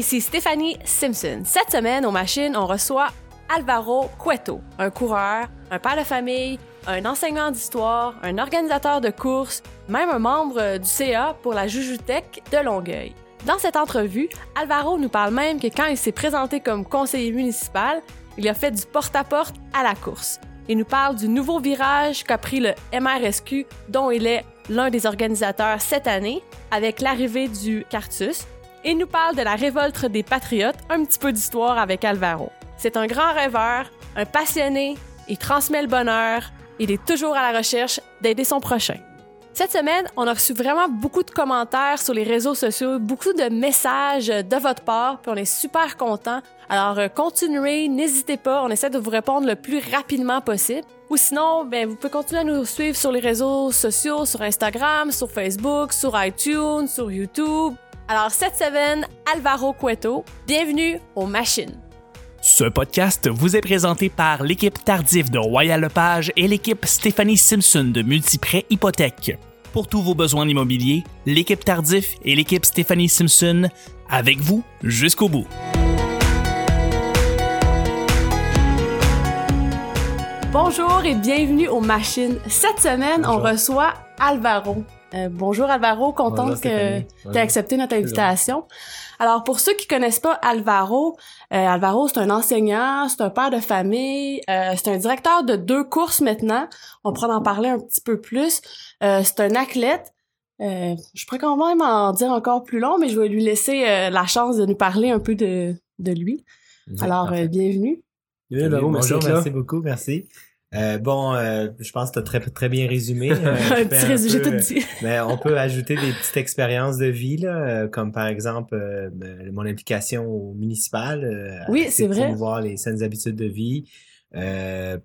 ici Stéphanie Simpson. Cette semaine, aux machines, on reçoit Alvaro Cueto, un coureur, un père de famille, un enseignant d'histoire, un organisateur de courses, même un membre du CA pour la Jujutech de Longueuil. Dans cette entrevue, Alvaro nous parle même que quand il s'est présenté comme conseiller municipal, il a fait du porte-à-porte -à, la course. Il nous parle du nouveau virage qu'a pris le MRSQ, dont il est l'un des organisateurs cette année, avec l'arrivée du Cartus, et nous parle de la révolte des Patriotes, un petit peu d'histoire avec Alvaro. C'est un grand rêveur, un passionné, il transmet le bonheur, il est toujours à la recherche d'aider son prochain. Cette semaine, on a reçu vraiment beaucoup de commentaires sur les réseaux sociaux, beaucoup de messages de votre part, puis on est super contents. Alors, euh, continuez, n'hésitez pas, on essaie de vous répondre le plus rapidement possible. Ou sinon, ben, vous pouvez continuer à nous suivre sur les réseaux sociaux, sur Instagram, sur Facebook, sur iTunes, sur YouTube. Alors, cette semaine, Alvaro Cueto, bienvenue aux machines. Ce podcast vous est présenté par l'équipe Tardif de Royal Lepage et l'équipe Stéphanie Simpson de Multiprêt Hypothèque. Pour tous vos besoins immobiliers, l'équipe Tardif et l'équipe Stéphanie Simpson, avec vous jusqu'au bout. Bonjour et bienvenue aux machines. Cette semaine, on reçoit Alvaro. Euh, bonjour Alvaro, contente que tu aies accepté notre invitation. Alors pour ceux qui connaissent pas Alvaro, euh, Alvaro c'est un enseignant, c'est un père de famille, euh, c'est un directeur de deux courses maintenant. On pourra en parler un petit peu plus. c'est un athlète. je pourrais quand même en dire encore plus long, mais je vais lui laisser la chance de nous parler un peu de, de lui. Alors bienvenue. bonjour, merci beaucoup, merci. Euh, bon, euh, je pense que tu as très, très bien résumé. Euh, un petit résumé, j'ai tout dit. mais on peut ajouter des petites expériences de vie, là, comme par exemple ben, mon implication au municipal. oui, c'est vrai. voir les saines habitudes de vie. Euh,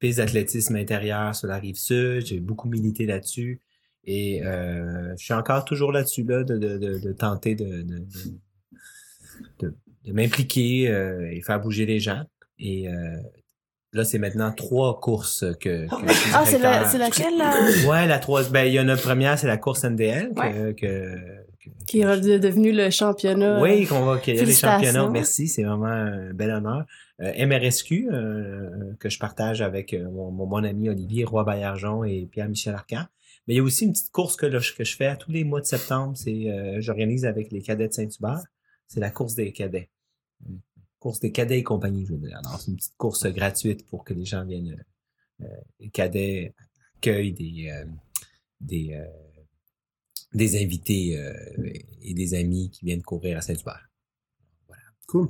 piste d'athlétisme intérieur sur la rive sud. J'ai beaucoup milité là-dessus. Et je suis encore toujours là-dessus, là, de, de, de, de tenter de, de, de, de m'impliquer et faire bouger les gens. Et Là, c'est maintenant trois courses que. que ah, c'est, la, c'est laquelle là? Ouais, la troisième. Ben, il y en a une première, c'est la course NDL que, que, qui est devenu le championnat. Oui, qu'on va qu'il y a les championnats. Merci, c'est vraiment un bel honneur. Euh, MRSQ euh, que je partage avec euh, mon, mon, bon ami Olivier Roy Baillargeon et Pierre-Michel Arcan. Mais il y a aussi une petite course que, que je fais tous les mois de septembre. C'est j'organise avec les cadets de Saint-Hubert. C'est la course des cadets course des cadets et compagnie, je veux dire. Alors, c'est une petite course gratuite pour que les gens viennent, euh, les cadets accueillent des, euh, des, euh, des invités et des amis qui viennent courir à Saint-Hubert. Voilà. Cool.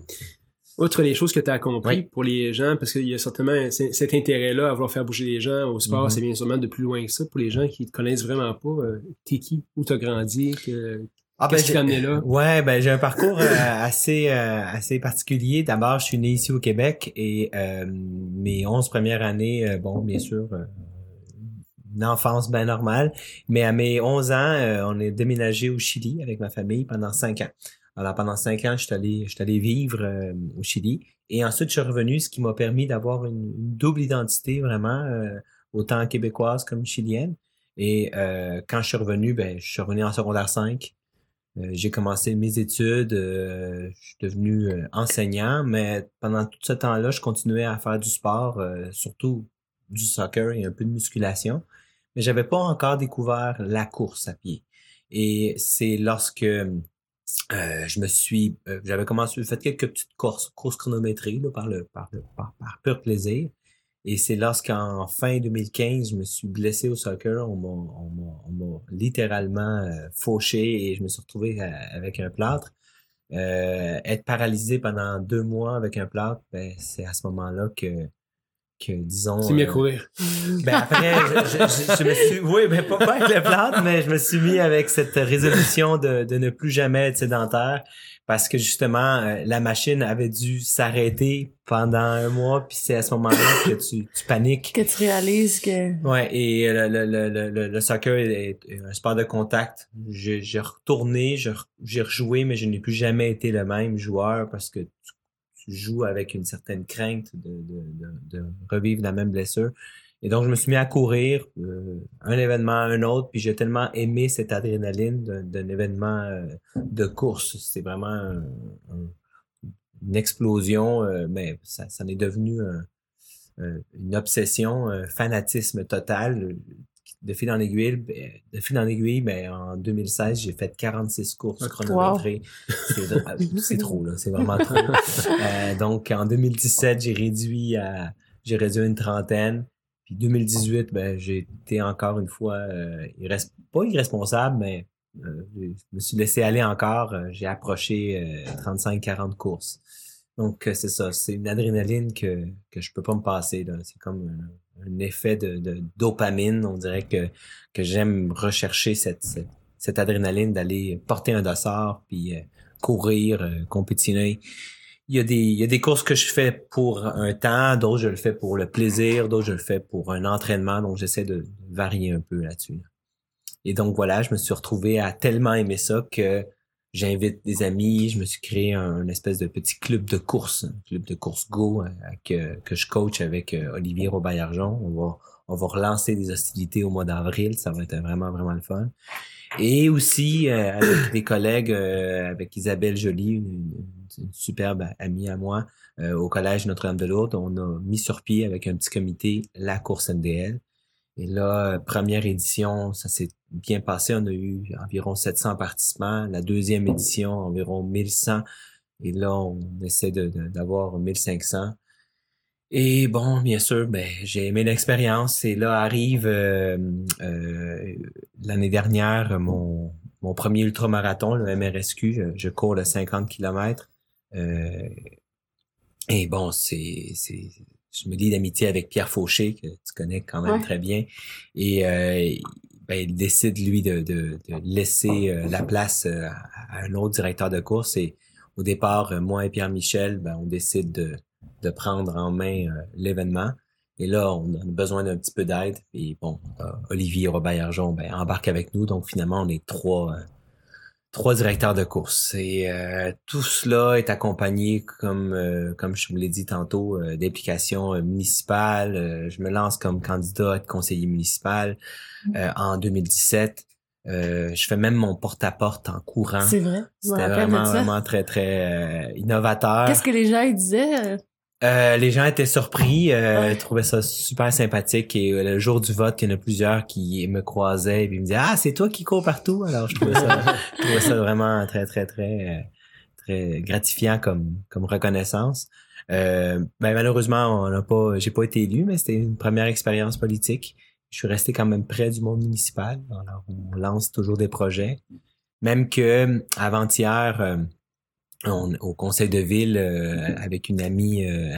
Outre les choses que tu as compris pour les gens, parce qu'il y a certainement cet intérêt-là à vouloir faire bouger les gens au sport, c'est mm-hmm. bien sûrement de plus loin que ça. Pour les gens qui te connaissent vraiment pas, t'es qui, où t'as grandi, que, ah, ben, là? Ouais, ben j'ai un parcours euh, assez euh, assez particulier. D'abord, je suis né ici au Québec et euh, mes 11 premières années, bon, bien sûr, une enfance bien normale. Mais à mes 11 ans, on est déménagé au Chili avec ma famille pendant 5 ans. Alors pendant 5 ans, je suis allé, je suis allé vivre au Chili. Et ensuite, je suis revenu, ce qui m'a permis d'avoir une, double identité vraiment, autant québécoise comme chilienne. Et quand je suis revenu, ben, je suis revenu en secondaire 5. Euh, j'ai commencé mes études, euh, je suis devenu euh, enseignant, mais pendant tout ce temps-là, je continuais à faire du sport, surtout du soccer et un peu de musculation, mais j'avais pas encore découvert la course à pied. Et c'est lorsque je me suis, j'avais commencé, fait quelques petites courses, courses chronométrées par le, par le, par pur plaisir. Et c'est lorsqu'en fin 2015, je me suis blessé au soccer, on m'a littéralement euh, fauché et je me suis retrouvé euh, avec un plâtre. Euh, être paralysé pendant deux mois avec un plâtre, ben, c'est à ce moment-là que que disons. Tu mis à courir. Ben après, je, je, me suis, oui, ben pas, pas avec le plâtre, mais je me suis mis avec cette résolution de, de ne plus jamais être sédentaire parce que justement euh, la machine avait dû s'arrêter pendant un mois puis c'est à ce moment-là que tu, tu paniques que tu réalises que ouais et le, le, le, le, le soccer est un sport de contact j'ai retourné j'ai rejoué mais je n'ai plus jamais été le même joueur parce que tu, joues avec une certaine crainte de, de, de, revivre la même blessure et donc je me suis mis à courir euh, un événement à un autre, puis j'ai tellement aimé cette adrénaline d'un événement euh, de course. C'est vraiment une explosion, euh, mais ça, ça en est devenu une obsession, un fanatisme total. De fil en aiguille, ben, de fil en aiguille, ben, en 2016, j'ai fait 46 courses chronométrées. C'est trop, là. C'est vraiment trop. donc, en 2017, j'ai réduit à, j'ai réduit à une trentaine. Puis 2018, ben, j'ai été encore une fois, euh, pas irresponsable, mais euh, je me suis laissé aller encore. Euh, j'ai approché 35-40 courses. Donc, c'est ça. C'est une adrénaline que, que je peux pas me passer. C'est comme un, effet de, dopamine. On dirait que, j'aime rechercher cette, cette, adrénaline d'aller porter un dossard, puis courir, compétitionner il y, a des, il y a des courses que je fais pour un temps, d'autres je le fais pour le plaisir, d'autres je le fais pour un entraînement, donc j'essaie de varier un peu là-dessus. Et donc voilà, je me suis retrouvé à tellement aimer ça que j'invite des amis, je me suis créé un, espèce de petit club de course, un club de course Go euh, que, que je coach avec euh, Olivier Robert-Argent. On va, on va relancer des hostilités au mois d'avril, ça va être vraiment, vraiment le fun. Et aussi euh, avec des collègues, avec Isabelle Joly, une, superbe amie à moi, au collège Notre-Dame-de-Lourdes. On a mis sur pied avec un petit comité la course MDL. Et là, première édition, ça s'est bien passé. On a eu environ 700 participants. La deuxième édition, environ 1100. Et là, on essaie d'avoir 1500. Et bon, bien sûr, ben, j'ai aimé l'expérience. Et là arrive euh, euh, l'année dernière mon, mon premier ultramarathon, le MRSQ. Je, cours le 50 km. Euh, et bon, c'est, je me lis d'amitié avec Pierre Fauché, que tu connais quand même très bien. Et euh, ben, il décide, lui, de, de, de laisser euh, la place à, un autre directeur de course. Et au départ, moi et Pierre-Michel, ben, on décide de, de prendre en main l'événement. Et là, on a besoin d'un petit peu d'aide. Et bon, Olivier Robert Arjon ben, embarque avec nous. Donc finalement, on est trois trois directeurs de course. Et euh, tout cela est accompagné, comme euh, comme je vous l'ai dit tantôt, euh, d'implications municipales. je me lance comme candidat à être conseiller municipal mmh. en 2017. je fais même mon porte-à-porte en courant. C'est vrai? C'était vraiment, vraiment très, très innovateur. Qu'est-ce que les gens disaient? Euh, les gens étaient surpris, euh, trouvaient ça super sympathique et euh, le jour du vote, il y en a plusieurs qui me croisaient et me disaient ah c'est toi qui cours partout? Alors je trouvais ça, je trouvais ça vraiment très très très euh, très gratifiant comme comme reconnaissance. ben malheureusement on n'a pas, j'ai pas été élu mais c'était une première expérience politique. Je suis resté quand même près du monde municipal alors on lance toujours des projets, même que avant-hier au conseil de ville euh, avec une amie euh,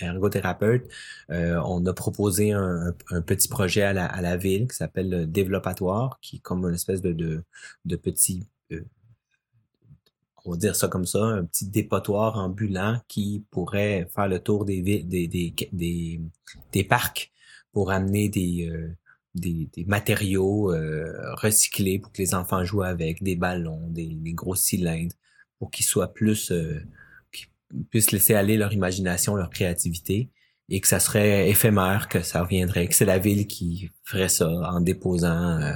ergothérapeute, euh, on a proposé un, petit projet à la, à la ville qui s'appelle le développatoire, qui est comme une espèce de, de, de petit, on va dire ça comme ça, un petit dépotoir ambulant qui pourrait faire le tour des, des, des, des, des parcs pour amener des, des, des, matériaux recyclés pour que les enfants jouent avec, des ballons, des, des gros cylindres pour qu'ils soient plus, euh, puissent laisser aller leur imagination, leur créativité et que ça serait éphémère, que ça reviendrait, que c'est la ville qui ferait ça en déposant euh,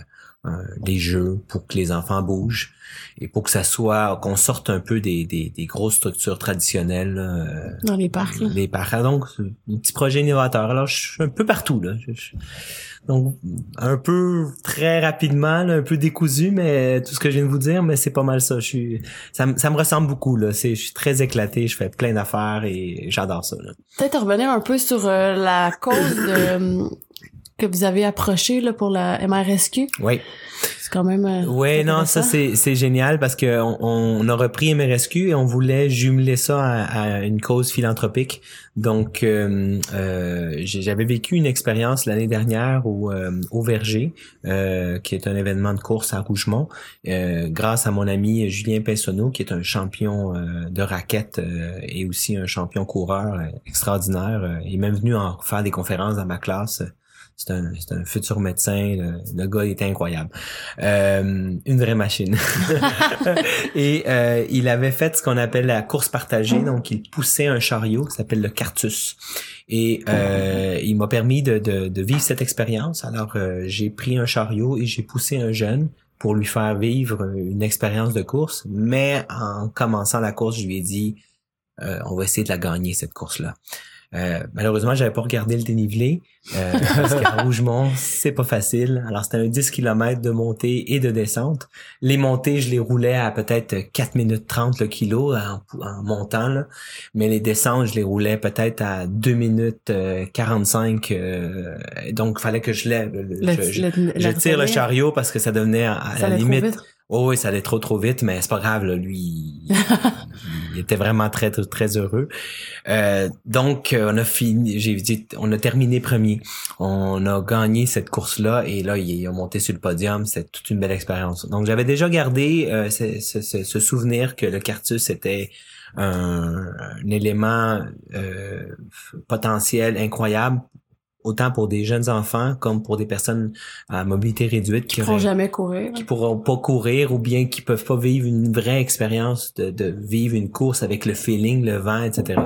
des jeux pour que les enfants bougent et pour que ça soit qu'on sorte un peu des, des, des grosses structures traditionnelles euh, dans les parcs. Les parcs. Ah, donc un petit projet innovateur. Alors je suis un peu partout là. donc un peu très rapidement, un peu décousu, mais tout ce que je viens de vous dire, mais c'est pas mal ça. Je suis, ça, ça me ressemble beaucoup là. C'est, je suis très éclaté, je fais plein d'affaires et j'adore ça. Peut-être revenir un peu sur euh, la cause de que vous avez approché là, pour la MRSQ. Oui. C'est quand même. Euh, oui, non, ça c'est c'est génial parce que on, on, a repris MRSQ et on voulait jumeler ça à, une cause philanthropique. Donc, euh, euh, j'avais vécu une expérience l'année dernière au au Verger, qui est un événement de course à Rougemont, grâce à mon ami Julien Pinsonneau, qui est un champion de raquette et aussi un champion coureur extraordinaire. il est même venu en faire des conférences dans ma classe c'est un, un, futur médecin. Le, gars était incroyable. Euh, une vraie machine. et euh, il avait fait ce qu'on appelle la course partagée. Donc, il poussait un chariot qui s'appelle le Cartus. Et euh, il m'a permis de, de, de vivre cette expérience. Alors, euh, j'ai pris un chariot et j'ai poussé un jeune pour lui faire vivre une expérience de course. Mais en commençant la course, je lui ai dit, euh, on va essayer de la gagner, cette course-là. Euh, malheureusement, j'avais pas regardé le dénivelé euh, parce qu'à Rougemont, c'est pas facile. Alors, c'était un 10 km de montée et de descente. Les montées, je les roulais à peut-être 4 minutes 30 le kilo en, en montant, là. mais les descentes, je les roulais peut-être à 2 minutes 45. Euh, donc, il fallait que je lève. je, je, je tire le chariot parce que ça devenait à, à la limite. Oh oui, ça allait trop trop vite, mais c'est pas grave, là, lui, il, était vraiment très très heureux. Euh, donc, on a fini, j'ai dit, on a terminé premier, on a gagné cette course-là et là, il, a monté sur le podium, c'était toute une belle expérience. Donc, j'avais déjà gardé euh, ce, ce, ce, souvenir que le Cartus était un, un élément euh, potentiel incroyable autant pour des jeunes enfants comme pour des personnes à mobilité réduite qui, pourront jamais courir, qui pourront pas courir ou bien qui peuvent pas vivre une vraie expérience de, de vivre une course avec le feeling, le vent, etc.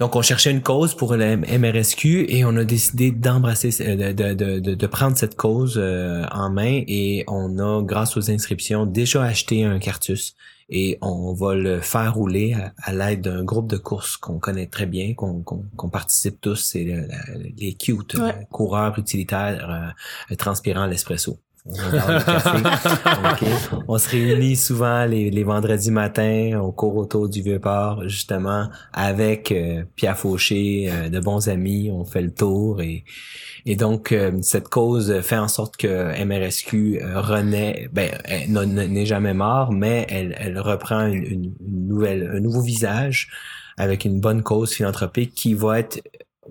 Donc, on cherchait une cause pour le MRSQ et on a décidé d'embrasser, de, de, de, de, prendre cette cause euh, en main et on a, grâce aux inscriptions, déjà acheté un cartus et on va le faire rouler à, l'aide d'un groupe de courses qu'on connaît très bien, qu'on participe tous, c'est les cute euh, coureurs utilitaires euh, transpirant l'espresso. On, se réunit souvent les, les, vendredis matins, on court autour du Vieux-Port, justement, avec euh, Pierre Fauché, euh, de bons amis, on fait le tour et, et donc euh, cette cause fait en sorte que MRSQ renaît, ben, n'est jamais mort, mais elle, elle reprend une, une, nouvelle, un nouveau visage avec une bonne cause philanthropique qui va être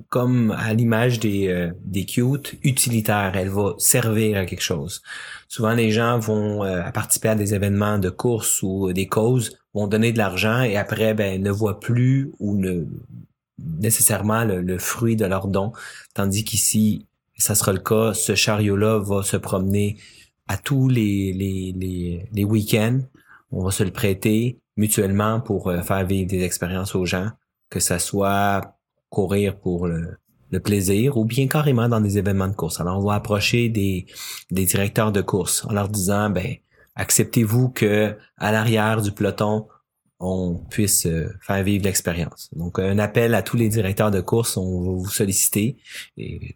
comme à l'image des, euh, des cute, utilitaire. Elle va servir à quelque chose. Souvent, les gens vont euh, participer à des événements de course ou des causes, vont donner de l'argent et après, ben, ne voient plus ou ne nécessairement le, fruit de leur don. Tandis qu'ici, ça sera le cas. Ce chariot-là va se promener à tous les, les, les, les week-ends. On va se le prêter mutuellement pour euh, faire vivre des expériences aux gens, que ça soit courir pour le, plaisir ou bien carrément dans des événements de course. Alors, on va approcher des, des directeurs de course en leur disant, ben, acceptez-vous que à l'arrière du peloton, on puisse euh, faire vivre l'expérience. Donc, un appel à tous les directeurs de course, on va vous solliciter. Et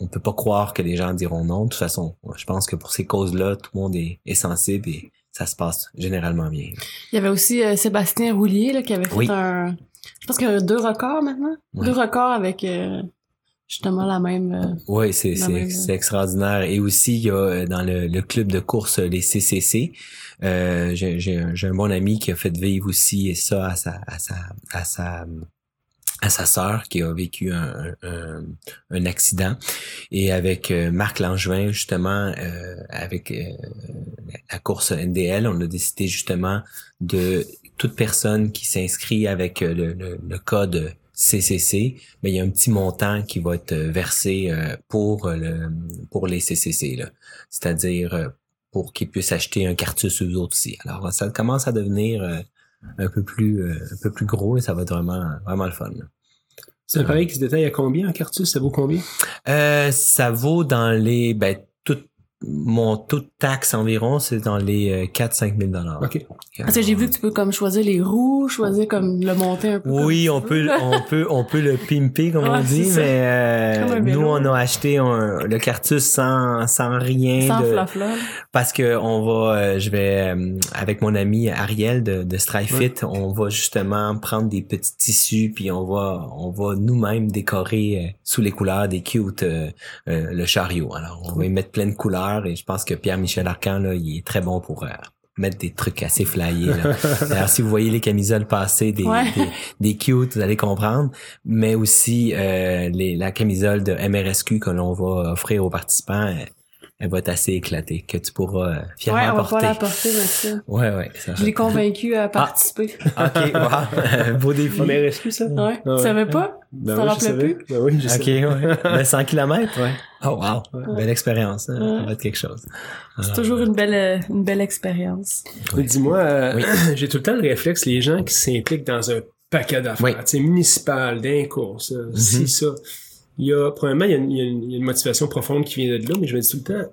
on peut pas croire que les gens diront non. De toute façon, je pense que pour ces causes-là, tout le monde est, sensible et ça se passe généralement bien. Il y avait aussi euh, Sébastien Roulier là, qui avait fait un, je pense qu'il y a deux records maintenant. Deux records avec euh, justement la même. Euh, oui, c'est c'est c'est extraordinaire. Et aussi il y a euh, dans le, le club de course les CCC. Euh, j'ai j'ai un, bon ami qui a fait vivre aussi ça à sa à sa à sa à sa sœur qui a vécu un, accident et avec Marc Langevin justement avec la course NDL on a décidé justement de toute personne qui s'inscrit avec euh, le, code CCC, mais il y a un petit montant qui va être euh, versé euh, pour le pour les CCC c'est-à-dire pour qu'ils puissent acheter un cartus eux autres aussi. Alors ça commence à devenir un peu plus un peu plus gros et ça va être vraiment vraiment le fun. C'est pareil qui se détaille à combien un cartus Ça vaut combien? euh, Ça vaut dans les ben mon taux de taxe environ, c'est dans les 4-5 euh, 000 dollars. OK. Parce que j'ai vu que tu peux comme choisir les roues, choisir comme le monter un peu. Oui, on peut, on peut, on peut le pimper comme on dit, mais euh, nous on a acheté le Cartus sans sans rien sans de, parce que on va, euh, je vais avec mon ami Ariel de, de Strifeit, on va justement prendre des petits tissus puis on va on va nous-mêmes décorer sous les couleurs des cute le chariot. Alors on va y mettre plein de couleurs et je pense que Pierre-Michel Arcan, là, il est très bon pour euh, mettre des trucs assez flyés. Alors, si vous voyez les camisoles passer des, des, cute, vous allez comprendre. Mais aussi euh, les, la camisole de MRSQ que l'on va offrir aux participants, elle va être assez éclatée, que tu pourras euh, fièrement ouais, on porter. Ouais, on va pas la porter, merci. Ouais, ouais. Ça Je l'ai convaincu à participer. Ah, ok, wow. Beau défi. MRSQ, ça? Ouais. Tu savais pas? Ben tu t'en rappelais plus? Ben oui, je Ok, ouais. Ben 100 km, ouais. Oh, wow. Belle expérience. Hein? Ça va être quelque chose. C'est toujours une belle, euh, une belle expérience. Dis-moi, euh, j'ai tout le temps le réflexe, les gens qui s'impliquent dans un paquet d'affaires. Oui. Tu sais, municipal, d'un course, Mhm. si ça. Il y a, premièrement, il y a, une, il y a une- motivation profonde qui vient de là, mais je me dis tout le temps,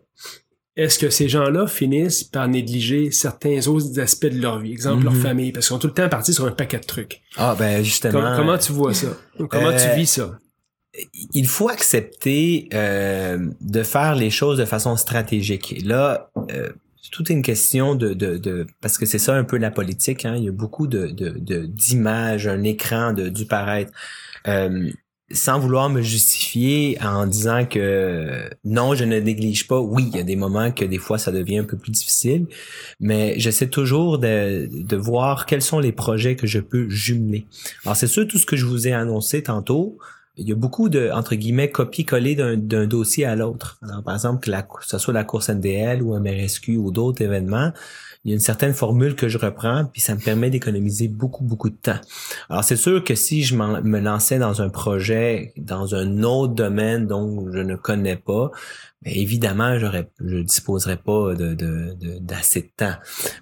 est-ce que ces gens-là finissent par négliger certains autres aspects de leur vie? Exemple, leur Mhm. famille, parce qu'ils sont tout le temps partis sur un paquet de trucs. Ah, ben, justement. Com- comment tu vois ça? Comment Euh, tu vis ça? il faut accepter euh, de faire les choses de façon stratégique. Et là, euh, c'est toute une question de, de, de parce que c'est ça un peu la politique. Hein, il y a beaucoup de de- de- d'images, un écran de du paraître. Euh, sans vouloir me justifier en disant que non, je ne néglige pas. Oui, il y a des moments que des fois ça devient un peu plus difficile, mais j'essaie toujours de, de voir quels sont les projets que je peux jumeler. Alors c'est sûr tout ce que je vous ai annoncé tantôt, il y a beaucoup de entre guillemets copier-coller d'un, dossier à l'autre. Par exemple que, la, que ce soit la course NDL ou MRSQ ou d'autres événements, il y a une certaine formule que je reprends, puis ça me permet d'économiser beaucoup, beaucoup de temps. Alors, c'est sûr que si je me lançais dans un projet, dans un autre domaine dont je ne connais pas, évidemment, j'aurais, je disposerais pas d'assez de temps.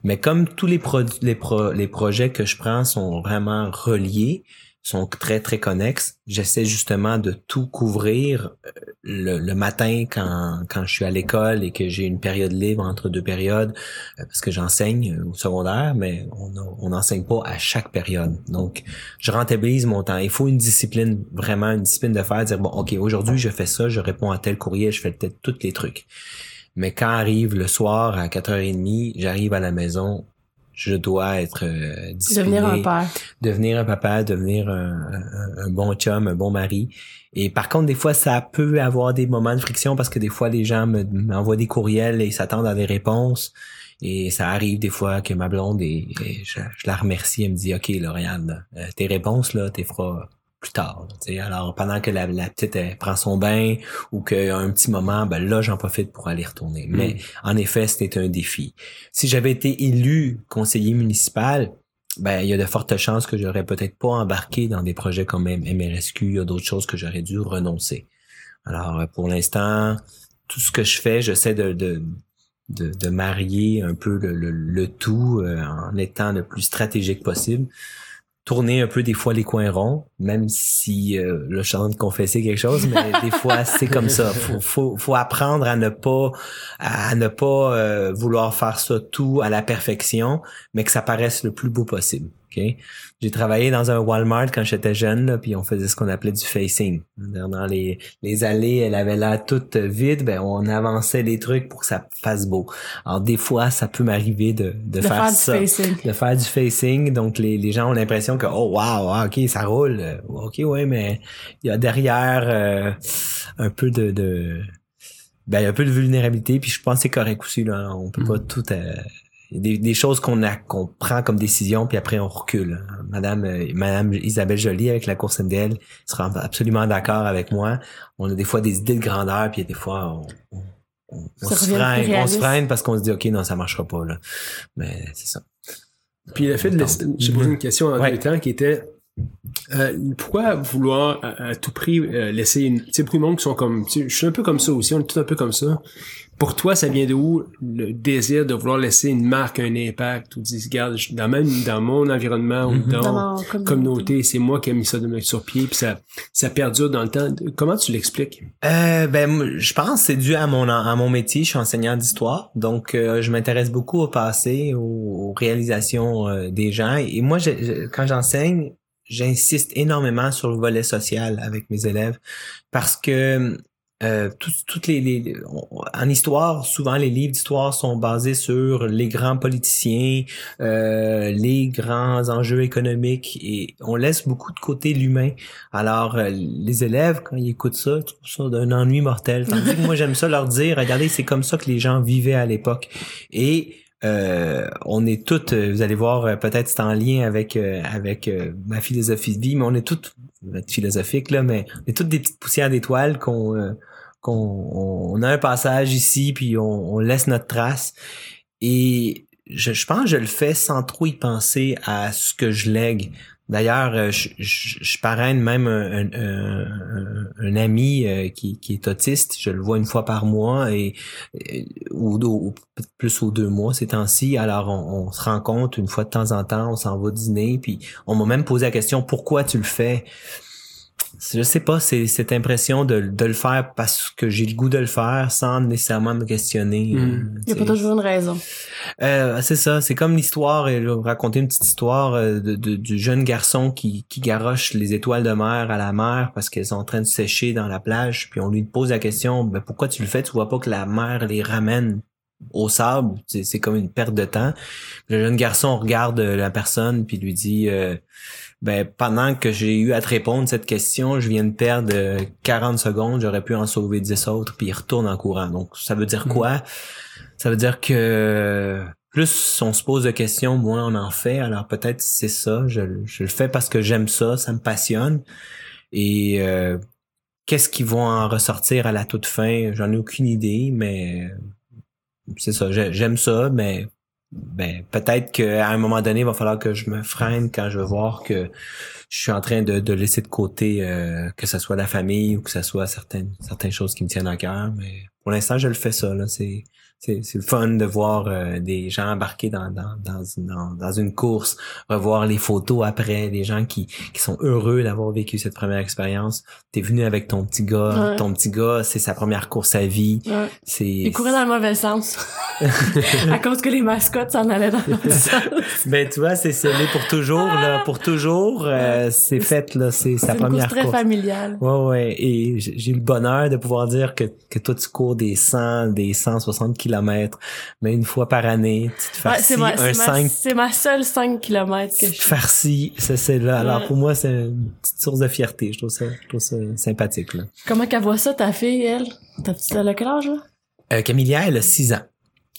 Mais comme tous les, pro- les projets que je prends sont vraiment reliés, sont très, très connexes, j'essaie justement de tout couvrir euh, le, matin quand, je suis à l'école et que j'ai une période libre entre deux périodes, euh, parce que j'enseigne euh, au secondaire, mais on n'enseigne pas à chaque période. Donc, je rentabilise mon temps. Il faut une discipline, vraiment une discipline de faire, dire, bon, OK, aujourd'hui, je fais ça, je réponds à tel courrier, je fais peut-être tous les trucs. Mais quand arrive le soir à 4h30, j'arrive à la maison, je dois être euh, discipliné Devenir un père. devenir un papa, devenir un, un- un bon chum, un bon mari. Et par contre, des fois, ça peut avoir des moments de friction parce que des fois, les gens me- m'envoient des courriels et s'attendent à des réponses. Et ça arrive des fois que ma blonde, et, et je, je la remercie, elle me dit, OK, Lauriane, euh, tes réponses, là, t'es feras plus tard. là. Alors, pendant que la, la petite elle prend son bain ou qu'il y a un petit moment, ben là, j'en profite pour aller retourner. Mais en effet, c'était un défi. Si j'avais été élu conseiller municipal, ben il y a de fortes chances que j'aurais peut-être pas embarqué dans des projets comme MRSQ, il y a d'autres choses que j'aurais dû renoncer. Alors euh, pour l'instant, tout ce que je fais, j'essaie de, de de, de marier un peu le, le, le tout euh, en étant le plus stratégique possible. Tourner un peu des fois les coins ronds, même si euh, là, je suis en train de confesser quelque chose, mais des fois c'est comme ça. Faut, faut, faut apprendre à ne pas à ne pas euh, vouloir faire ça tout à la perfection, mais que ça paraisse le plus beau possible. Ok? J'ai travaillé dans un Walmart quand j'étais jeune, là, puis on faisait ce qu'on appelait du facing. Dans les, les allées, elle avait l'air toute vide, ben on avançait les trucs pour que ça fasse beau. Alors des fois, ça peut m'arriver de, de, De faire, ça facing. de faire du facing. Donc, les, les gens ont l'impression que, oh, wow, ah, OK, ça roule. OK, ouais, mais il y a derrière euh, un peu de, de ben, il y a un peu de vulnérabilité. Puis je pense que c'est correct aussi. Là. On peut pas tout... euh, des, des choses qu'on a qu'on prend comme décision puis après on recule. Madame euh, Madame Isabelle Joly avec la course MDL sera absolument d'accord avec moi. On a des fois des idées de grandeur puis des fois on, on, on- on Ça se freine, on se freine parce qu'on se dit ok non ça marchera pas là. Mais c'est ça. Puis le fait de j'ai posé une question en Ouais. deux temps qui était euh, pourquoi vouloir à, à tout prix euh, laisser une. Tu sais, beaucoup de monde qui sont comme. Je suis un peu comme ça aussi, on est tous un peu comme ça. Pour toi, ça vient de où le désir de vouloir laisser une marque, un impact, ou dire, regarde, dans même dans mon environnement ou Mhm. dans, Dans ma communauté. communauté, c'est moi qui ai mis ça de mettre sur pied, puis ça, ça perdure dans le temps. Comment tu l'expliques? Euh, ben, je pense que c'est dû à mon à mon métier. Je suis enseignant d'histoire, donc euh, je m'intéresse beaucoup au passé, aux, aux réalisations euh, des gens. Et moi, je- je- quand j'enseigne, j'insiste énormément sur le volet social avec mes élèves parce que euh, tout- toutes les, les- en histoire, souvent les livres d'histoire sont basés sur les grands politiciens, euh, les grands enjeux économiques et on laisse beaucoup de côté l'humain. Alors euh, les élèves quand ils écoutent ça, ils trouvent ça d'un ennui mortel. Tandis que moi j'aime ça leur dire, regardez c'est comme ça que les gens vivaient à l'époque et euh, on est toutes, euh, vous allez voir, euh, peut-être c'est en lien avec avec ma philosophie de vie, mais on est toutes philosophique là, mais on est toutes des petites poussières d'étoiles qu'on qu'on on, a un passage ici puis on, on laisse notre trace. Et je, je pense que je le fais sans trop y penser à ce que je lègue D'ailleurs, euh, je, je, je, parraine même un, ami euh, qui, est autiste. Je le vois une fois par mois et ou, plus ou deux mois ces temps-ci. Alors, on, on, se rencontre une fois de temps en temps, on s'en va dîner, puis on m'a même posé la question pourquoi tu le fais? Je sais pas, c'est cette impression de, de le faire parce que j'ai le goût de le faire sans nécessairement me questionner. Hmm. Euh, Il n'y a pas toujours une raison. Euh, c'est ça, c'est comme l'histoire, et raconter une petite histoire euh, de, du jeune garçon qui, qui garoche les étoiles de mer à la mer parce qu'elles sont en train de sécher dans la plage, puis on lui pose la question, ben pourquoi tu le fais, tu vois pas que la mer les ramène au sable, c'est comme une perte de temps. Le jeune garçon regarde la personne puis lui dit euh, ben pendant que j'ai eu à te répondre cette question, je viens de perdre 40 secondes, j'aurais pu en sauver 10 autres, puis il retourne en courant. Donc ça veut dire hmm. quoi? Ça veut dire que plus on se pose de questions, moins on en fait. Alors peut-être c'est ça, je, le fais parce que j'aime ça, ça me passionne. Et euh, qu'est-ce qui vont en ressortir à la toute fin? J'en ai aucune idée, mais c'est ça, j'aime ça, mais ben peut-être qu'à un moment donné, il va falloir que je me freine quand je vais voir que je suis en train de, de laisser de côté euh, que ce soit la famille ou que ce soit certaines certaines choses qui me tiennent à cœur. Mais pour l'instant, je le fais ça. Là, c'est c'est, c'est le fun de voir euh, des gens embarquer dans, dans, dans, une, dans, une course, revoir les photos après, des gens qui, qui sont heureux d'avoir vécu cette première expérience. T'es venu avec ton petit gars, ton petit gars, c'est sa première course à vie. C'est... Il courait dans le mauvais sens. à cause que les mascottes s'en allaient dans le mauvais sens. ben tu vois, c'est scellé pour toujours, là, pour toujours. Euh, c'est fait, là, c'est, sa première course. très familiale. Ouais, ouais. Et j'ai le bonheur de pouvoir dire que, que toi, tu cours des 100, des 160 km mais une fois par année, tu te farcis ouais, un 5... C'est ma seule 5 km que je farcis, c'est là. Alors pour moi, c'est une petite source de fierté. Je trouve ça, je trouve ça sympathique. Là. Comment qu'elle voit ça, ta fille, elle? Elle a quel âge, là? Euh, Camilla, elle a 6 ans.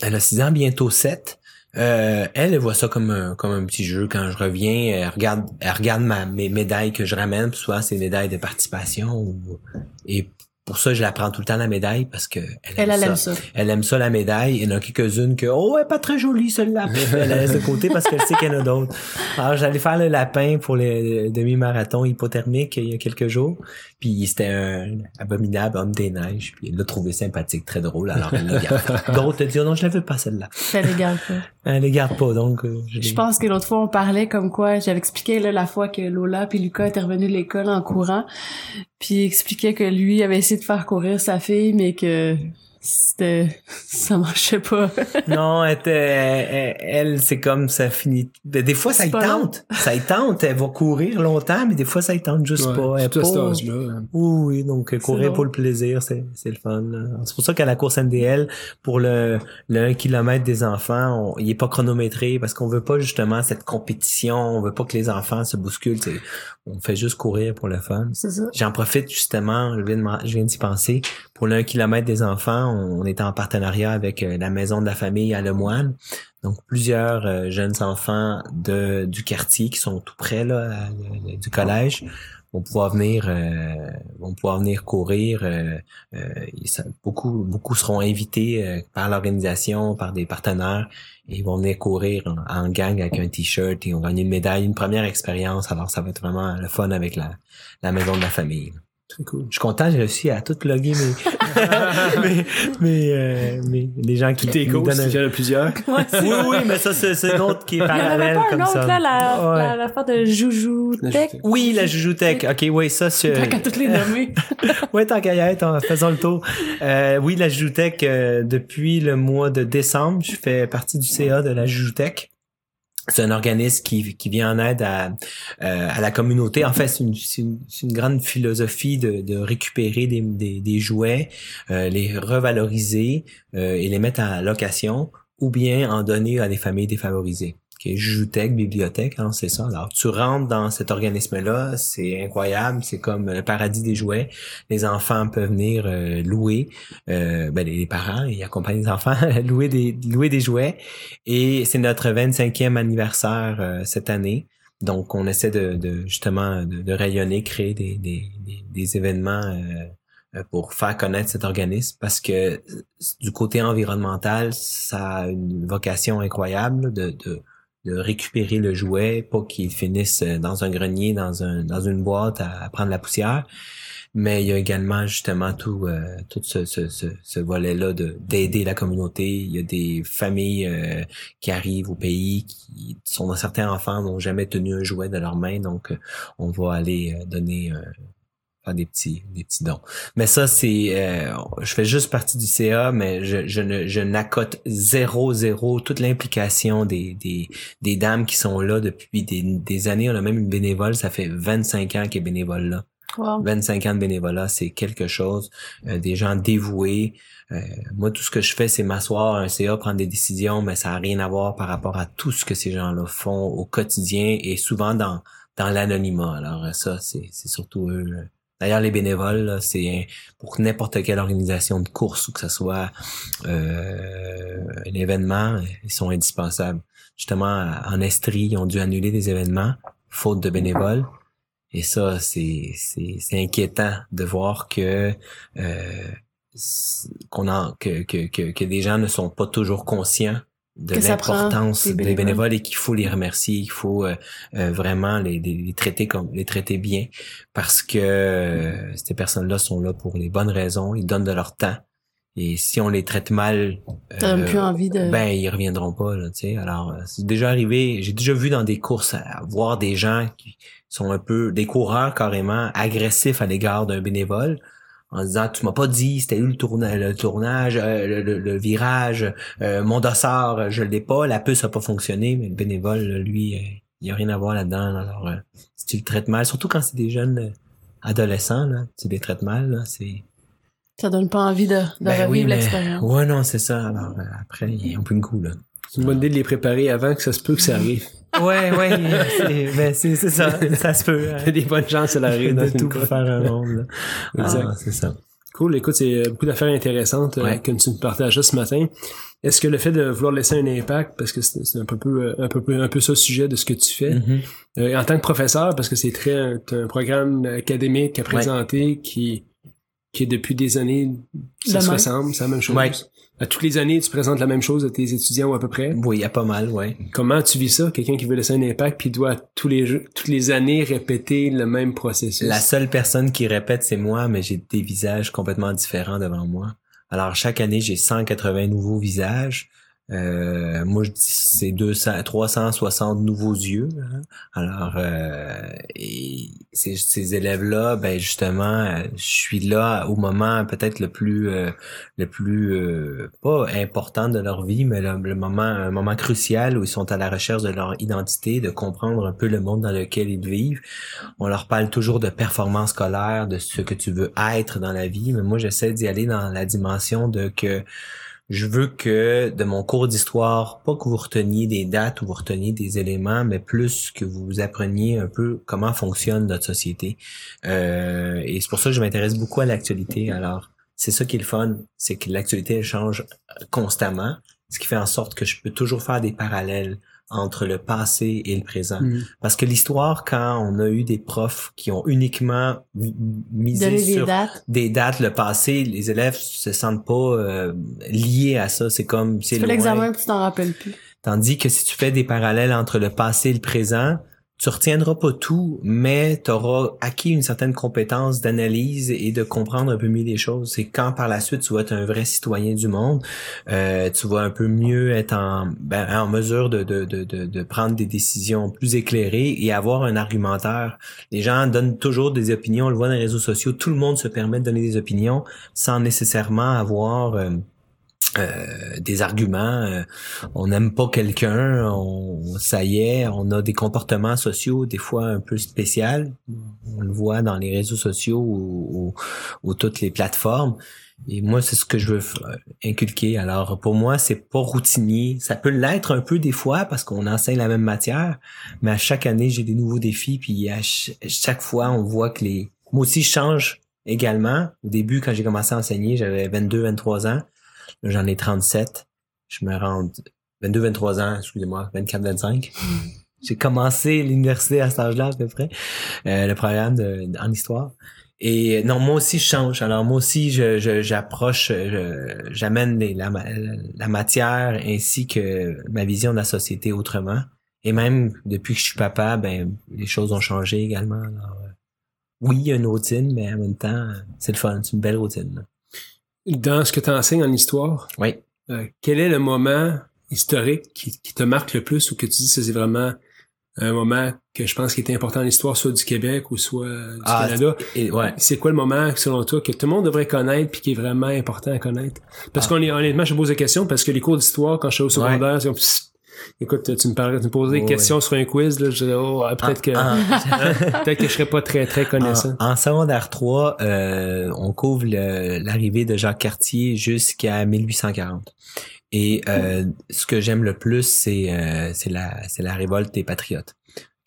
Elle a 6 ans, bientôt 7. Euh, elle, elle voit ça comme un, comme un petit jeu. Quand je reviens, elle regarde, elle regarde ma, mes médailles que je ramène. Puis souvent, c'est médailles de participation. Ou, et pour ça, je la prends tout le temps la médaille parce que elle, aime, ça. Elle aime ça la médaille. Il y en a quelques-unes que oh elle est pas très jolie celle-là. elle la laisse de côté parce qu'elle sait qu'il y en a d'autres. Alors j'allais faire le lapin pour le demi-marathon hypothermique il y a quelques jours. Puis c'était un abominable homme des neiges. Puis elle l'a trouvé sympathique, très drôle. Alors elle l'a gardé. D'autres te disent oh non je la veux pas celle-là. Elle les garde pas. Elle les garde pas donc. Euh, je, pense que l'autre fois on parlait comme quoi j'avais expliqué là la fois que Lola puis Lucas étaient revenus de l'école en courant. Puis il expliquait que lui avait essayé de faire courir sa fille, mais que c'était ça marchait pas. Non elle, était, elle, c'est comme ça finit. Des fois ça y tente. Ça y tente. Elle va courir longtemps mais des fois ça y tente juste pas. Elle pas... cet âge-là oui donc courir pour le plaisir c'est c'est le fun c'est pour ça qu'à la course NDL pour le le 1 km des enfants il est pas chronométré parce qu'on veut pas justement cette compétition. On veut pas que les enfants se bousculent on fait juste courir pour le fun. J'en profite justement je viens je viens d'y penser. Pour le 1 km des enfants on est en partenariat avec euh, la maison de la famille à Lemoine. Donc plusieurs euh, jeunes enfants de du quartier qui sont tout près là du collège vont pouvoir venir euh, vont venir courir beaucoup beaucoup seront invités par l'organisation par des partenaires et ils vont venir courir en, gang avec un t-shirt et on gagne une médaille une première expérience. Alors ça va être vraiment le fun avec la maison de la famille cool. Je suis content, j'ai réussi à tout loguer mais, mais, euh, mais, les gens qui t'écoutent, donnent... y en a plusieurs. oui, oui, mais ça, c'est une autre qui est parallèle comme ça. Il y en avait pas un autre, là, la, la, la, de Joujou Tech? Oui, la Joujou Tech. OK, oui, ça, c'est... Tant qu'à toutes les nommer. oui, tant qu'à y être, faisons le tour. Euh, oui, la Joujou Tech, euh, depuis le mois de décembre, je fais partie du CA de la Joujou Tech c'est un organisme qui, qui vient en aide à, euh, à la communauté. En fait, c'est une, une, une, grande philosophie de, de récupérer des, des, jouets, euh, les revaloriser euh, et les mettre à location ou bien en donner à des familles défavorisées qui est bibliothèque, hein, c'est ça. Alors, tu rentres dans cet organisme-là, c'est incroyable, c'est comme le paradis des jouets. Les enfants peuvent venir euh, louer, euh, ben, les, parents, ils accompagnent les enfants, louer des louer des jouets. Et c'est notre 25e anniversaire euh, cette année. Donc, on essaie de, de justement de, rayonner, créer des, des, des, événements euh, pour faire connaître cet organisme parce que du côté environnemental, ça a une vocation incroyable de, de de récupérer le jouet, pas qu'il finisse dans un grenier, dans un dans une boîte à, prendre la poussière. Mais il y a également justement tout euh, tout ce, ce, ce, volet-là de d'aider la communauté. Il y a des familles euh, qui arrivent au pays qui sont certains enfants n'ont jamais tenu un jouet de leurs mains, donc on va aller donner faire des petits des petits dons. Mais ça c'est euh, je fais juste partie du CA mais je, je ne je n'accote zéro zéro toute l'implication des, des des dames qui sont là depuis des, des années, on a même une bénévole, ça fait 25 ans qu'elle est bénévole là. 25 ans de bénévolat, c'est quelque chose, euh, des gens dévoués. Euh, moi, tout ce que je fais, c'est m'asseoir un CA, prendre des décisions, mais ça n'a rien à voir par rapport à tout ce que ces gens-là font au quotidien et souvent dans dans l'anonymat. Alors ça, c'est surtout eux D'ailleurs, les bénévoles, c'est pour n'importe quelle organisation de course ou que ce soit euh, un événement, ils sont indispensables. Justement, en Estrie, ils ont dû annuler des événements faute de bénévoles. Et ça, c'est inquiétant de voir que euh, qu'on que, que, que, que des gens ne sont pas toujours conscients de l'importance des bénévoles. et qu'il faut les remercier, il faut euh, euh, vraiment les, les, traiter comme les traiter bien parce que euh, ces personnes-là sont là pour les bonnes raisons, ils donnent de leur temps et si on les traite mal, plus envie de... ben ils reviendront pas là, tu sais. Alors c'est déjà arrivé, j'ai déjà vu dans des courses voir des gens qui sont un peu des coureurs carrément agressifs à l'égard d'un bénévole en disant tu m'as pas dit c'était où le tournage le tournage euh, le, virage euh, mon dossard je l'ai pas la puce a pas fonctionné mais le bénévole lui euh, il y a rien à voir là-dedans alors si tu le traites mal surtout quand c'est des jeunes adolescents là tu les traites mal là c'est ça donne pas envie de, de ben revivre l'expérience. ouais non c'est ça alors après il y a un peu une coup là. C'est une bonne idée de les préparer avant que ça se peut que ça arrive ouais, ouais, c'est, ben, c'est, ça, ça se peut. Il y a des bonnes chances, ça arrive de tout pour faire un monde. Ah, c'est ça. Cool, écoute, c'est beaucoup d'affaires intéressantes euh, que tu nous partages ce matin. Est-ce que le fait de vouloir laisser un impact, parce que c'est un peu, euh, un peu, un peu ça le sujet de ce que tu fais, mm-hmm. euh, en tant que professeur, parce que c'est très un programme académique à présenter qui qui est depuis des années, ça se ressemble, c'est la même chose à toutes les années, tu présentes la même chose à tes étudiants ou à peu près? Oui, il y a pas mal, ouais. Comment tu vis ça? Quelqu'un qui veut laisser un impact puis doit tous les toutes les années répéter le même processus. La seule personne qui répète, c'est moi, mais j'ai des visages complètement différents devant moi. Alors, chaque année, j'ai 180 nouveaux visages. Euh, moi, je dis c'est 200, 360 nouveaux yeux. Hein. Alors, euh, et ces, élèves-là, ben justement, euh, je suis là au moment peut-être le plus, euh, le plus pas important de leur vie, mais le, moment, un moment crucial où ils sont à la recherche de leur identité, de comprendre un peu le monde dans lequel ils vivent. On leur parle toujours de performance scolaire, de ce que tu veux être dans la vie, mais moi, j'essaie d'y aller dans la dimension de que je veux que de mon cours d'histoire, pas que vous reteniez des dates ou vous reteniez des éléments, mais plus que vous appreniez un peu comment fonctionne notre société. Euh, et c'est pour ça que je m'intéresse beaucoup à l'actualité. Alors, c'est ça qui est le fun, c'est que l'actualité change constamment, ce qui fait en sorte que je peux toujours faire des parallèles entre le passé et le présent. Mm. Parce que l'histoire, quand on a eu des profs qui ont uniquement misé sur des dates. le passé, les élèves se sentent pas euh, liés à ça. C'est comme c'est l'examen, tu t'en rappelles plus. Tandis que si tu fais des parallèles entre le passé et le présent, tu retiendras pas tout, mais tu auras acquis une certaine compétence d'analyse et de comprendre un peu mieux les choses. C'est quand par la suite tu vas être un vrai citoyen du monde, euh, tu vas un peu mieux être en, ben, en mesure de, de, de, de, prendre des décisions plus éclairées et avoir un argumentaire. Les gens donnent toujours des opinions, on le voit dans les réseaux sociaux, tout le monde se permet de donner des opinions sans nécessairement avoir... Euh, euh, des arguments, euh, on n'aime pas quelqu'un, on, ça y est, on a des comportements sociaux des fois un peu spéciaux, on le voit dans les réseaux sociaux ou, ou, toutes les plateformes. Et moi, c'est ce que je veux inculquer. Alors, pour moi, c'est pas routinier. Ça peut l'être un peu des fois parce qu'on enseigne la même matière, mais à chaque année, j'ai des nouveaux défis. Puis à chaque fois, on voit que les... Moi aussi, je change également. Au début, quand j'ai commencé à enseigner, j'avais 22, 23 ans. J'en ai 37. Je me rends 22, 23 ans, excusez-moi, 24, 25. J'ai commencé l'université à cet âge-là à peu près, euh, le programme de, en histoire. Et non, moi aussi je change. Alors moi aussi je, j'approche, j'amène la, la matière ainsi que ma vision de la société autrement. Et même depuis que je suis papa, ben les choses ont changé également. Alors, euh, oui, il y a une routine, mais en même temps, c'est le fun, c'est une belle routine. Dans ce que tu enseignes en histoire, oui. Euh, quel est le moment historique qui, qui, te marque le plus ou que tu dis que c'est vraiment un moment que je pense qui était important dans l'histoire, soit du Québec ou soit du Ah, Canada? Et, ouais. C'est quoi le moment, selon toi, que tout le monde devrait connaître puis qui est vraiment important à connaître? Parce Ah. qu'on est, honnêtement, je pose des questions parce que les cours d'histoire, quand je suis au secondaire, Psst, écoute, tu me parlais, tu me posais des questions sur un quiz, là, je oh, ah, peut-être que, En, hein, peut-être que je serais pas très, très connaissant. en- en secondaire 3, euh, on couvre le- l'arrivée de Jacques Cartier jusqu'à 1840. Et euh, ce que j'aime le plus, c'est euh, la révolte des patriotes,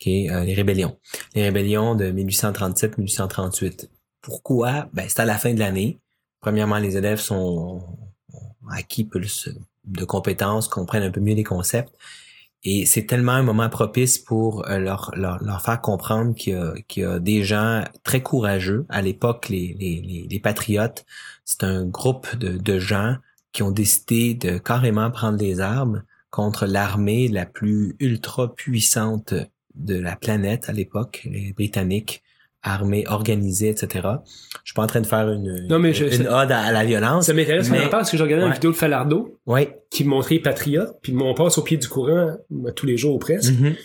euh, les rébellions, les rébellions de 1837-1838. Pourquoi? Ben c'est à la fin de l'année. Premièrement, les élèves sont ont acquis plus de compétences, comprennent un peu mieux les concepts. Et c'est tellement un moment propice pour euh, leur, leur, leur faire comprendre qu'il y, a, qu'il y a des gens très courageux. À l'époque, les, les, les, les patriotes, c'est un groupe de, de gens qui ont décidé de carrément prendre les armes contre l'armée la plus ultra puissante de la planète à l'époque, les Britanniques, armée organisée, etc. Je suis pas en train de faire une, Non, mais je- une ode à, à la violence. Ça m'intéresse mais- parce que j'ai regardé une Ouais. vidéo de Falardeau Oui. qui montrait Patriote, puis on passe au pied du courant euh, tous les jours ou presque. Mhm.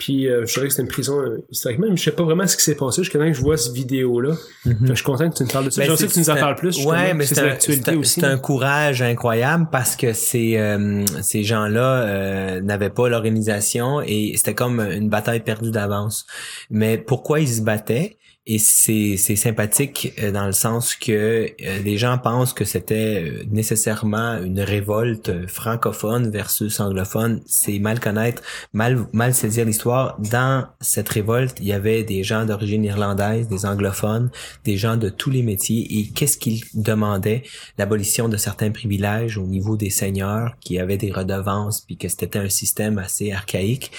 Puis euh, je savais que c'était une prison euh, historiquement, mais je sais pas vraiment ce qui s'est passé jusqu'à temps que je vois cette vidéo-là. Mhm. Que Je suis content que tu me parles de ça. Ben, ça c'est- que tu nous en parles plus. Ouais, mais c'est c'est un, l'actualité c'est un- aussi. c'est un là. courage incroyable parce que ces euh, ces gens-là euh, n'avaient pas l'organisation et c'était comme une bataille perdue d'avance. Mais pourquoi ils se battaient? Et c'est sympathique euh, dans le sens que euh, les gens pensent que c'était euh, nécessairement une révolte francophone versus anglophone. C'est mal connaître, mal mal saisir l'histoire. Dans cette révolte, il y avait des gens d'origine irlandaise, des anglophones, des gens de tous les métiers et qu'est-ce qu'ils demandaient? L'abolition de certains privilèges au niveau des seigneurs qui avaient des redevances puis que c'était un système assez archaïque.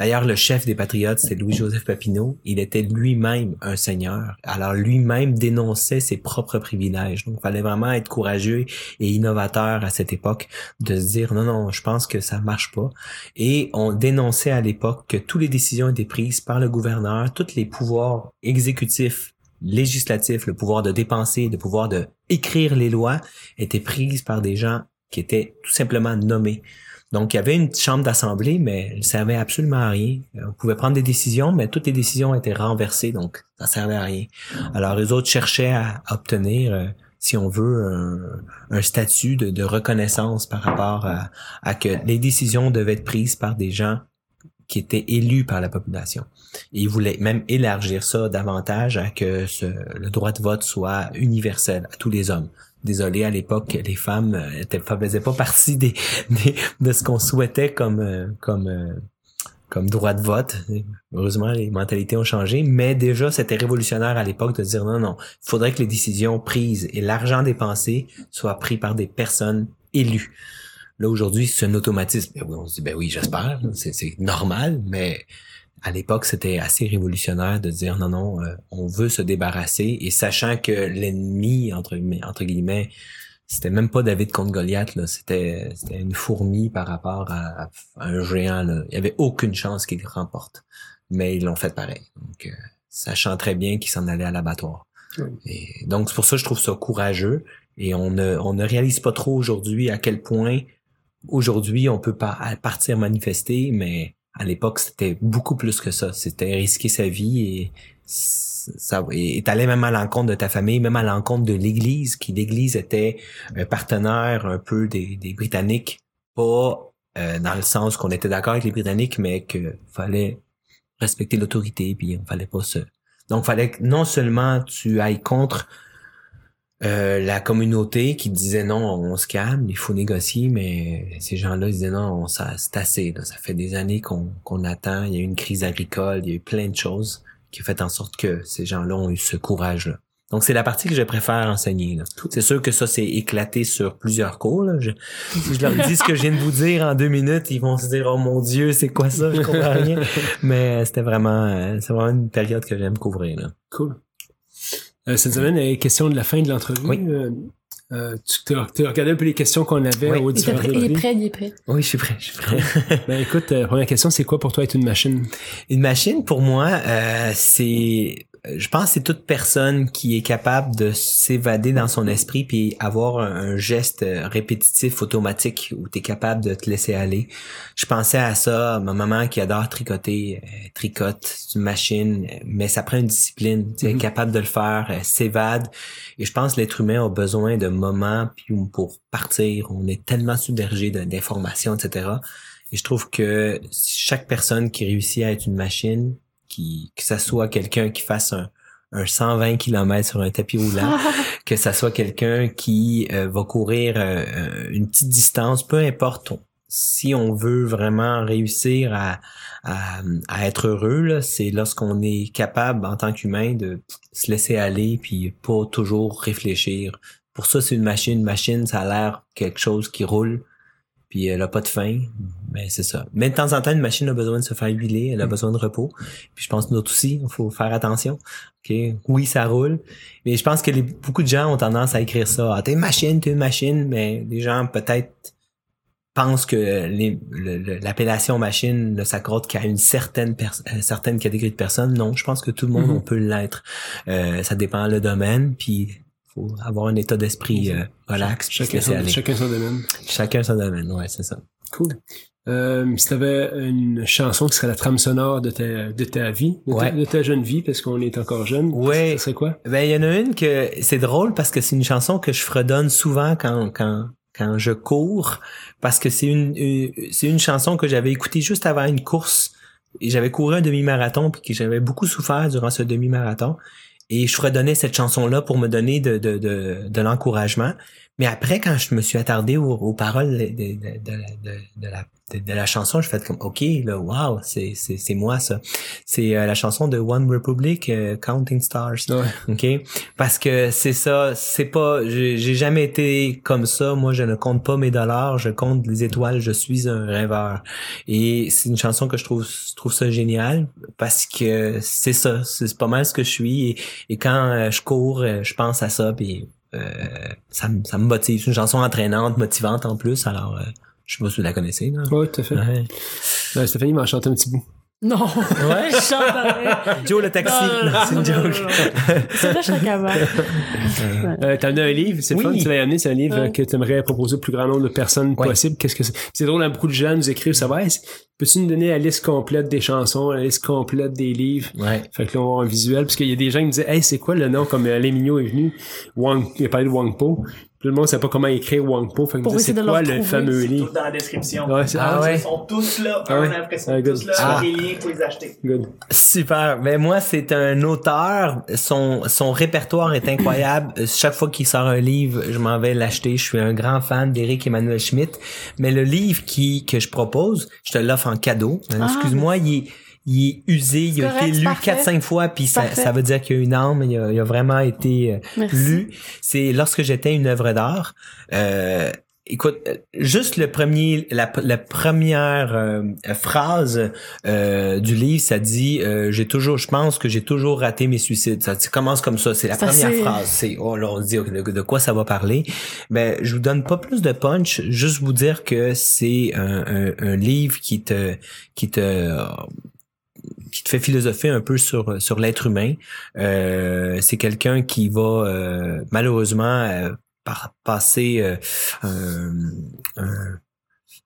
D'ailleurs, le chef des patriotes, c'est Louis-Joseph Papineau. Il était lui-même un seigneur. Alors lui-même dénonçait ses propres privilèges. Donc, il fallait vraiment être courageux et innovateur à cette époque de se dire non, non, je pense que ça marche pas. Et on dénonçait à l'époque que toutes les décisions étaient prises par le gouverneur, tous les pouvoirs exécutifs législatifs, le pouvoir de dépenser, le pouvoir de écrire les lois étaient prises par des gens qui étaient tout simplement nommés. Donc, il y avait une chambre d'assemblée, mais elle servait absolument à rien. On pouvait prendre des décisions, mais toutes les décisions étaient renversées, donc ça servait à rien. Alors, les autres cherchaient à, obtenir, euh, si on veut, un, statut de, reconnaissance par rapport à, que les décisions devaient être prises par des gens qui étaient élus par la population. Ils voulaient même élargir ça davantage à que le droit de vote soit universel à tous les hommes. Désolé, à l'époque, les femmes euh, étaient, faisaient pas partie des, des- de ce qu'on souhaitait comme euh, comme euh, comme droit de vote. Heureusement, les mentalités ont changé, mais déjà, c'était révolutionnaire à l'époque de dire non, non, il faudrait que les décisions prises et l'argent dépensé soient pris par des personnes élues. Là, aujourd'hui, c'est un automatisme. Ben on se dit, ben oui, j'espère, c'est normal, mais à l'époque, c'était assez révolutionnaire de dire non, non, euh, on veut se débarrasser et sachant que l'ennemi, entre, guillemets- entre guillemets, c'était même pas David contre Goliath, là, c'était, c'était une fourmi par rapport à, à un géant. Là. Il y avait aucune chance qu'il remporte, mais ils l'ont fait pareil. Donc, euh, sachant très bien qu'il s'en allait à l'abattoir. Et donc, c'est pour ça que je trouve ça courageux et on ne, on ne réalise pas trop aujourd'hui à quel point aujourd'hui on peut pas partir manifester, mais à l'époque c'était beaucoup plus que ça. C'était risquer sa vie et ça et t'allais même à l'encontre de ta famille, même à l'encontre de l'Église, qui l'Église était un partenaire un peu des, des Britanniques, pas euh, dans le sens qu'on était d'accord avec les Britanniques, mais que fallait respecter l'autorité, puis on fallait pas se. Donc fallait que non seulement tu ailles contre euh, la communauté qui disait non, on se calme, il faut négocier, mais ces gens-là disaient non, c'est assez, là, ça fait des années qu'on qu'on attend, il y a eu une crise agricole, il y a eu plein de choses qui ont fait en sorte que ces gens-là ont eu ce courage-là. Donc c'est la partie que je préfère enseigner. C'est sûr que ça c'est éclaté sur plusieurs cours. Là. Je, si je leur dis ce que je viens de vous dire en deux minutes, ils vont se dire oh mon Dieu c'est quoi ça, je comprends rien. Mais c'était vraiment, euh, c'est vraiment une période que j'aime couvrir. Là. Cool. Euh, cette semaine, la question de la fin de l'entrevue. Oui. Euh, Euh, tu as regardé un peu les questions qu'on avait Oui. au Il, est prêt, il est prêt, il est prêt. Oui, je suis prêt, je suis prêt. Ben écoute, euh, première question, c'est quoi pour toi être une machine? Une machine, pour moi, euh, c'est, je pense, que c'est toute personne qui est capable de s'évader dans son esprit puis avoir un, geste euh, répétitif, automatique, où tu es capable de te laisser aller. Je pensais à ça, ma maman qui adore tricoter, euh, tricote, c'est une machine, euh, mais ça prend une discipline, tu sais, Mhm. capable de le faire, euh, s'évade. Et je pense que l'être humain a besoin de moments pour partir. On est tellement submergé d'informations, etc. Et je trouve que chaque personne qui réussit à être une machine, qui, que ça soit quelqu'un qui fasse un, un 120 km sur un tapis roulant, que ça soit quelqu'un qui euh, va courir euh, euh, une petite distance, peu importe. si on veut vraiment réussir à, à, à être heureux, c'est lorsqu'on est capable en tant qu'humain de se laisser aller puis pas toujours réfléchir. Pour ça, c'est une machine. Une machine, ça a l'air quelque chose qui roule puis elle a pas de faim. Mais c'est ça. Mais de temps en temps, une machine a besoin de se faire huiler, elle a besoin de repos. Puis je pense que nous autres aussi, il faut faire attention. OK? Oui, ça roule. Mais je pense que les, beaucoup de gens ont tendance à écrire ça. Ah, t'es une machine, t'es une machine, mais les gens peut-être pensent que l'appellation machine ne s'accorde qu'à une certaine euh, certaine catégorie de personnes. Non, je pense que tout le monde Mhm. on peut l'être. Euh, ça dépend le domaine, puis faut avoir un état d'esprit euh, relax, Chacun son, aller. chacun son domaine. Chacun son domaine, ouais, c'est ça. Cool. Euh, si t'avais une chanson qui serait la trame sonore de ta, de ta vie, de, ta, Ouais. de ta jeune vie, parce qu'on est encore jeune, Ouais. ça serait quoi? Ben, il y en a une que c'est drôle parce que c'est une chanson que je fredonne souvent quand, quand, quand je cours parce que c'est une, une- c'est une chanson que j'avais écoutée juste avant une course et j'avais couru un demi-marathon puis que j'avais beaucoup souffert durant ce demi-marathon et je fredonnais cette chanson-là pour me donner de, de l'encouragement. Mais après, quand je me suis attardé aux, aux paroles de, de, de, de, de la, de, de la chanson, je fais comme, OK, là, wow, c'est, c'est, c'est moi, ça. C'est euh, la chanson de One Republic, euh, Counting Stars. Ouais. OK? Parce que c'est ça, c'est pas, j'ai j'ai jamais été comme ça. Moi, je ne compte pas mes dollars, je compte les étoiles, je suis un rêveur. Et c'est une chanson que je trouve, je trouve ça génial parce que c'est ça, c'est pas mal ce que je suis. Et, et quand euh, je cours, je pense à ça, puis ça, me- ça me motive. C'est une chanson entraînante, motivante en plus. Alors, euh, je sais pas si vous la connaissez. Là. Ouais, tout à fait. Ouais. Ben, Stéphanie m'a chanté un petit bout. Non. Ouais? Je chante. Joe le taxi, Non, non, non, c'est une joke. Ça, là, je capable. Euh, T'as amené un livre, c'est le Oui. fun, tu l'as amené, c'est un livre Ouais. euh, que tu aimerais proposer au plus grand nombre de personnes Ouais. possible. Qu'est-ce que c'est? C'est drôle, hein, beaucoup de gens nous écrivent ça va. Peux-tu nous donner la liste complète des chansons, la liste complète des livres? Ouais. Fait que là, on va avoir un visuel, parce qu'il y a des gens qui me disaient, hey, c'est quoi le nom, comme euh, Alain Mignot est venu, Wang, il a parlé de Wang Po. Puis le monde sait pas comment écrire Wang Po, fait que c'est quoi le le retrouver. fameux Tout livre? dans la description. Ouais, c'est, Ah ah, ouais. Ils sont tous là, Ah un ouais. après ça, Ah, tous là, Ah. des liens pour les acheter. good. Super. Mais moi, c'est un auteur. Son, son répertoire est incroyable. Euh, Chaque fois qu'il sort un livre, je m'en vais l'acheter. Je suis un grand fan d'Éric Emmanuel Schmitt. Mais le livre qui, que je propose, je te l'offre cadeau. Ah, Excuse-moi, il est, il est usé. Il a correct, été lu parfait. 4-5 fois, puis ça, ça veut dire qu'il y a une âme. Il a, il a vraiment été euh, Merci. lu. C'est lorsque j'étais une œuvre d'art. Euh, Écoute, euh, juste le premier, la, la première euh, phrase euh, du livre, ça dit euh, j'ai toujours, je pense que j'ai toujours raté mes suicides. Ça commence comme ça, c'est la première phrase. C'est oh là on se dit de, de quoi ça va parler? Ben je vous donne pas plus de punch, juste vous dire que c'est un, un, un livre qui te qui te qui te fait philosopher un peu sur sur l'être humain. Euh, c'est quelqu'un qui va euh, malheureusement euh, par, passer euh, un, un-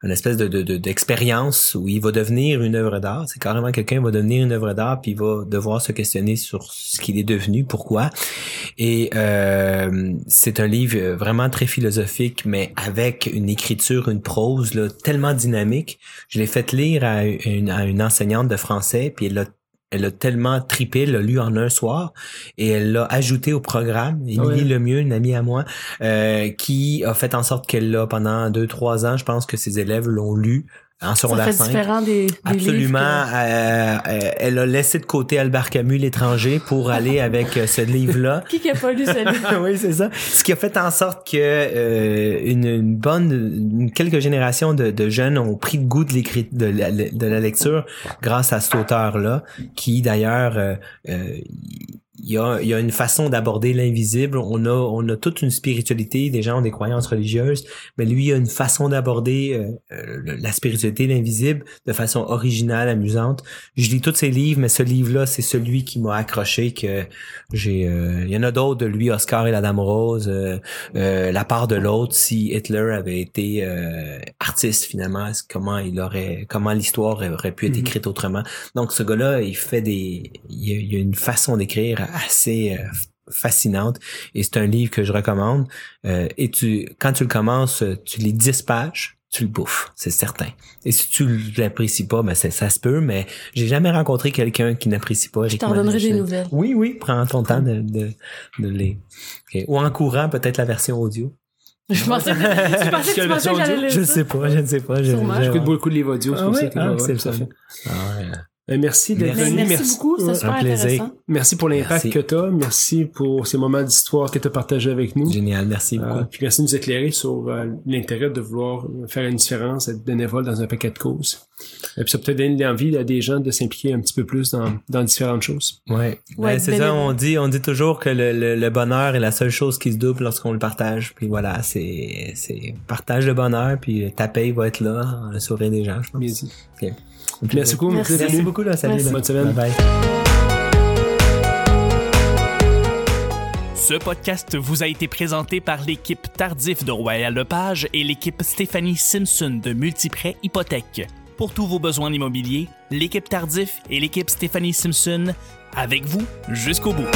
une espèce de, de, de- d'expérience où il va devenir une œuvre d'art. C'est carrément quelqu'un va devenir une œuvre d'art puis il va devoir se questionner sur ce qu'il est devenu, pourquoi. Et euh, c'est un livre vraiment très philosophique, mais avec une écriture, une prose là, tellement dynamique. Je l'ai fait lire à une, à une enseignante de français, puis elle a elle a tellement tripé, elle l'a lu en un soir et elle l'a ajouté au programme. Émilie ouais. Lemieux, une amie à moi, euh, qui a fait en sorte qu'elle l'a pendant deux, trois ans, je pense que ses élèves l'ont lu Ça fait 5. différent des, des Absolument. livres euh, euh, elle a laissé de côté Albert Camus, l'étranger, pour aller avec euh, ce livre-là. Qui qui a pas lu ce livre? oui, c'est ça. Ce qui a fait en sorte que euh, une, une bonne, une- quelques générations de, de jeunes ont pris le goût de l'écrit, de la, de la lecture grâce à cet auteur-là, qui d'ailleurs, euh, euh, il- y a, il y a une façon d'aborder l'invisible. On a, on a toute une spiritualité, des gens ont des croyances religieuses, mais lui il a une façon d'aborder euh, la spiritualité, l'invisible, de façon originale, amusante. Je lis tous ses livres, mais ce livre-là, c'est celui qui m'a accroché. Que j'ai, euh, il y en a d'autres de lui, Oscar et la Dame Rose, euh, La part de l'autre. Si Hitler avait été artiste finalement, comment il aurait, comment l'histoire aurait pu être mm-hmm. écrite autrement. Donc ce gars-là, il fait des, il y a, une façon d'écrire assez euh, fascinante et c'est un livre que je recommande. Euh, et tu, quand tu le commences, tu lis 10 pages, tu le bouffes, c'est certain. Et si tu l'apprécies pas, ben ça se peut, mais j'ai jamais rencontré quelqu'un qui n'apprécie pas. Je t'en donnerai des nouvelles. Oui, oui, prends ton temps de, de, de lire. Ou en courant, peut-être la version audio. Je pensais, je pensais que tu pensais que j'allais Je ne sais pas, je ne sais pas. J'écoute beaucoup de livres audio, c'est pour ça que ah, c'est ça. Ben, merci d'être venu. Merci, beaucoup, c'est super intéressant. Merci pour l'impact que tu as. Merci pour ces moments d'histoire que tu as partagé avec nous. Génial, merci beaucoup. Euh, puis merci de nous éclairer sur euh, l'intérêt de vouloir faire une différence, être bénévole dans un paquet de causes. Et puis ça peut-être donner l'envie à des gens de s'impliquer un petit peu plus dans, dans différentes choses. Ouais, ouais c'est ça. On dit, on dit toujours que le, le, bonheur est la seule chose qui se double lorsqu'on le partage. Puis voilà, c'est c'est partage le bonheur, puis ta paye va être là, le sourire des gens. Je pense. Bien dit. Merci beaucoup. Merci, merci beaucoup. Là. Salut. Bonne semaine. Bye bye. Ce podcast vous a été présenté par l'équipe Tardif de Royal Lepage et l'équipe Stéphanie Simpson de Multiprêt Hypothèque. Pour tous vos besoins immobiliers, l'équipe Tardif et l'équipe Stéphanie Simpson avec vous jusqu'au bout.